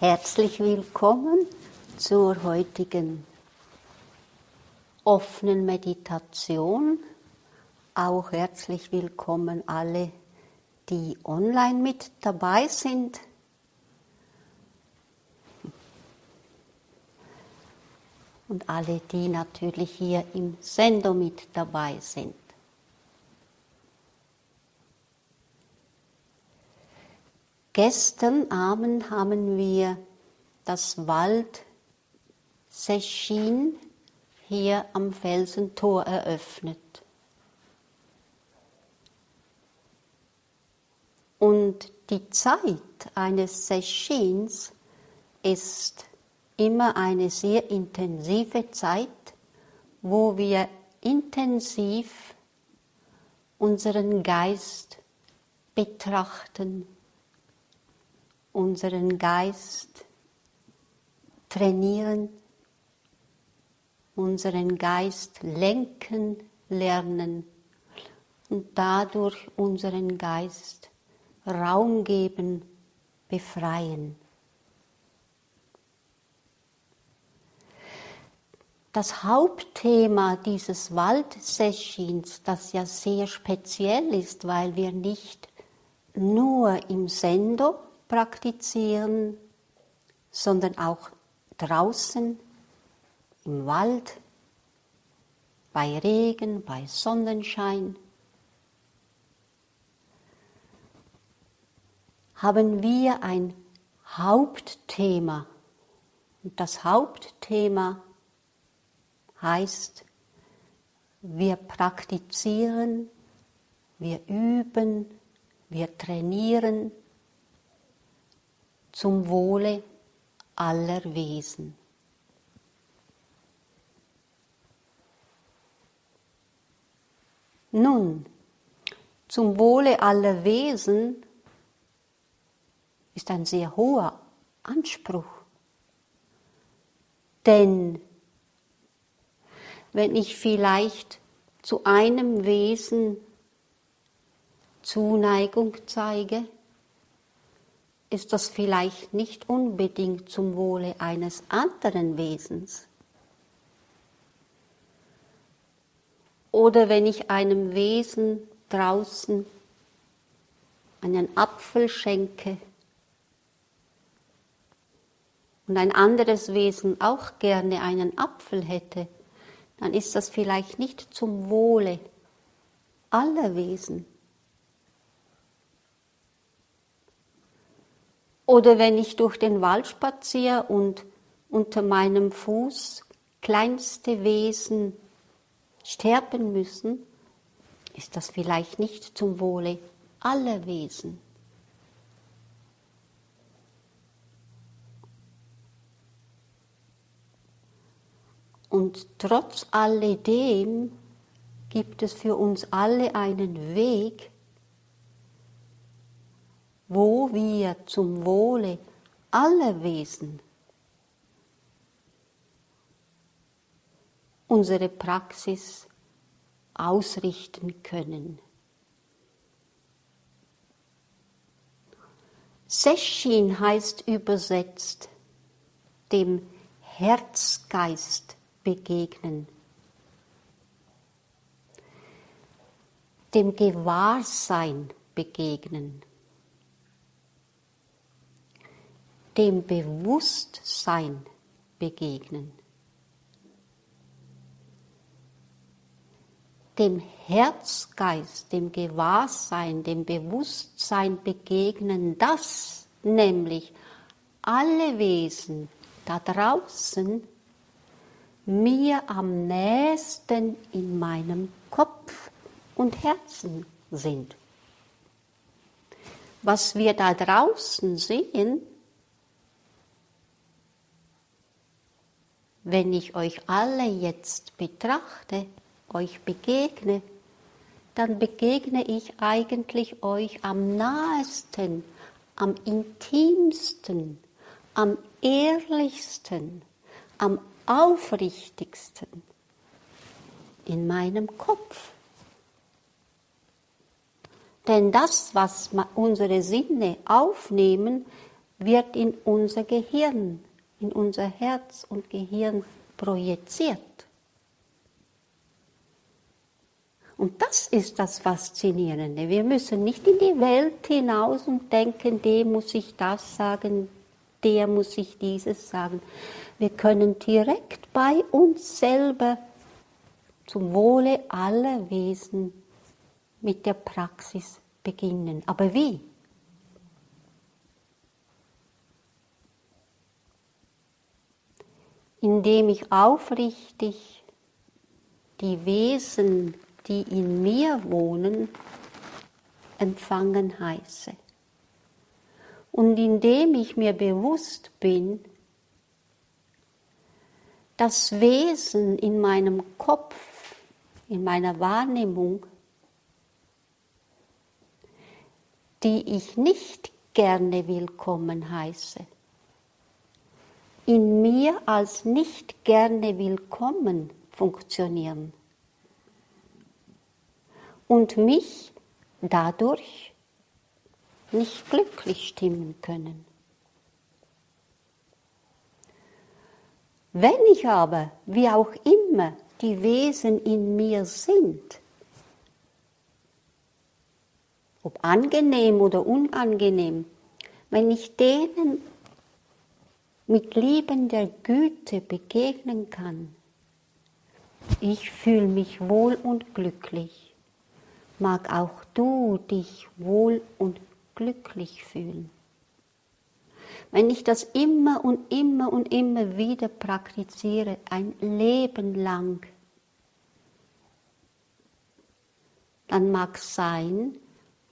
Herzlich willkommen zur heutigen offenen Meditation. Auch herzlich willkommen alle, die online mit dabei sind. Und alle, die natürlich hier im Sendo mit dabei sind. Gestern Abend haben wir das Wald Sechin hier am Felsentor eröffnet. Und die Zeit eines Sechins ist immer eine sehr intensive Zeit, wo wir intensiv unseren Geist betrachten, unseren Geist trainieren, unseren Geist lenken lernen und dadurch unseren Geist Raum geben, befreien. Das Hauptthema dieses Waldsessions, das ja sehr speziell ist, weil wir nicht nur im Sendo praktizieren, sondern auch draußen im Wald, bei Regen, bei Sonnenschein, haben wir ein Hauptthema. Und das Hauptthema heißt, wir praktizieren, wir üben, wir trainieren zum Wohle aller Wesen. Nun, zum Wohle aller Wesen ist ein sehr hoher Anspruch. Denn wenn ich vielleicht zu einem Wesen Zuneigung zeige, ist das vielleicht nicht unbedingt zum Wohle eines anderen Wesens. Oder wenn ich einem Wesen draußen einen Apfel schenke und ein anderes Wesen auch gerne einen Apfel hätte, dann ist das vielleicht nicht zum Wohle aller Wesen. Oder wenn ich durch den Wald spaziere und unter meinem Fuß kleinste Wesen sterben müssen, ist das vielleicht nicht zum Wohle aller Wesen. Und trotz alledem gibt es für uns alle einen Weg, wo wir zum Wohle aller Wesen unsere Praxis ausrichten können. Seschin heißt übersetzt dem Herzgeist begegnen, dem Gewahrsein begegnen. Dem Bewusstsein begegnen, dem Herzgeist, dem Gewahrsein, dem Bewusstsein begegnen, dass nämlich alle Wesen da draußen mir am nächsten in meinem Kopf und Herzen sind. Was wir da draußen sehen, wenn ich euch alle jetzt betrachte, euch begegne, dann begegne ich eigentlich euch am nahesten, am intimsten, am ehrlichsten, am aufrichtigsten in meinem Kopf. Denn das, was unsere Sinne aufnehmen, wird in unser Gehirn, in unser Herz und Gehirn projiziert. Und das ist das Faszinierende. Wir müssen nicht in die Welt hinaus und denken, dem muss ich das sagen, der muss ich dieses sagen. Wir können direkt bei uns selber zum Wohle aller Wesen mit der Praxis beginnen. Aber wie? Indem ich aufrichtig die Wesen, die in mir wohnen, empfangen heiße. Und indem ich mir bewusst bin, das Wesen in meinem Kopf, in meiner Wahrnehmung, die ich nicht gerne willkommen heiße, mir als nicht gerne willkommen funktionieren und mich dadurch nicht glücklich stimmen können. Wenn ich aber, wie auch immer, die Wesen in mir sind, ob angenehm oder unangenehm, wenn ich denen mit liebender Güte begegnen kann, ich fühle mich wohl und glücklich. Mag auch du dich wohl und glücklich fühlen. Wenn ich das immer und immer und immer wieder praktiziere, ein Leben lang, dann mag sein,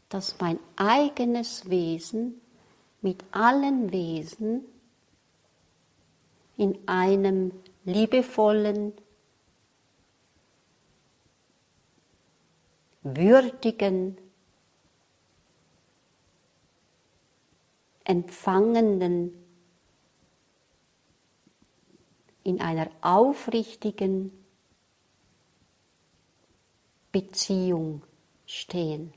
dass mein eigenes Wesen mit allen Wesen in einem liebevollen, würdigen, empfangenden, in einer aufrichtigen Beziehung stehen.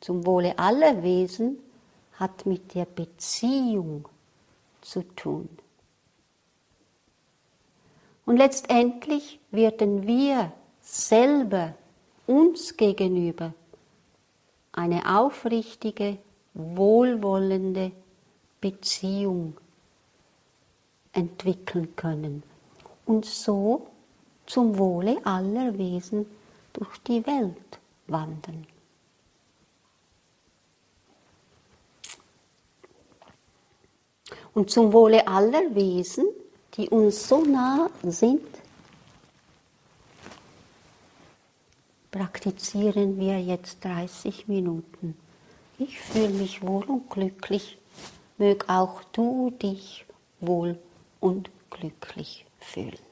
zum Wohle aller Wesen hat mit der Beziehung zu tun. Und letztendlich werden wir selber uns gegenüber eine aufrichtige, wohlwollende Beziehung entwickeln können und so zum Wohle aller Wesen durch die Welt wandern. Und zum Wohle aller Wesen, die uns so nah sind, praktizieren wir jetzt 30 Minuten. Ich fühle mich wohl und glücklich, mög auch du dich wohl und glücklich fühlen.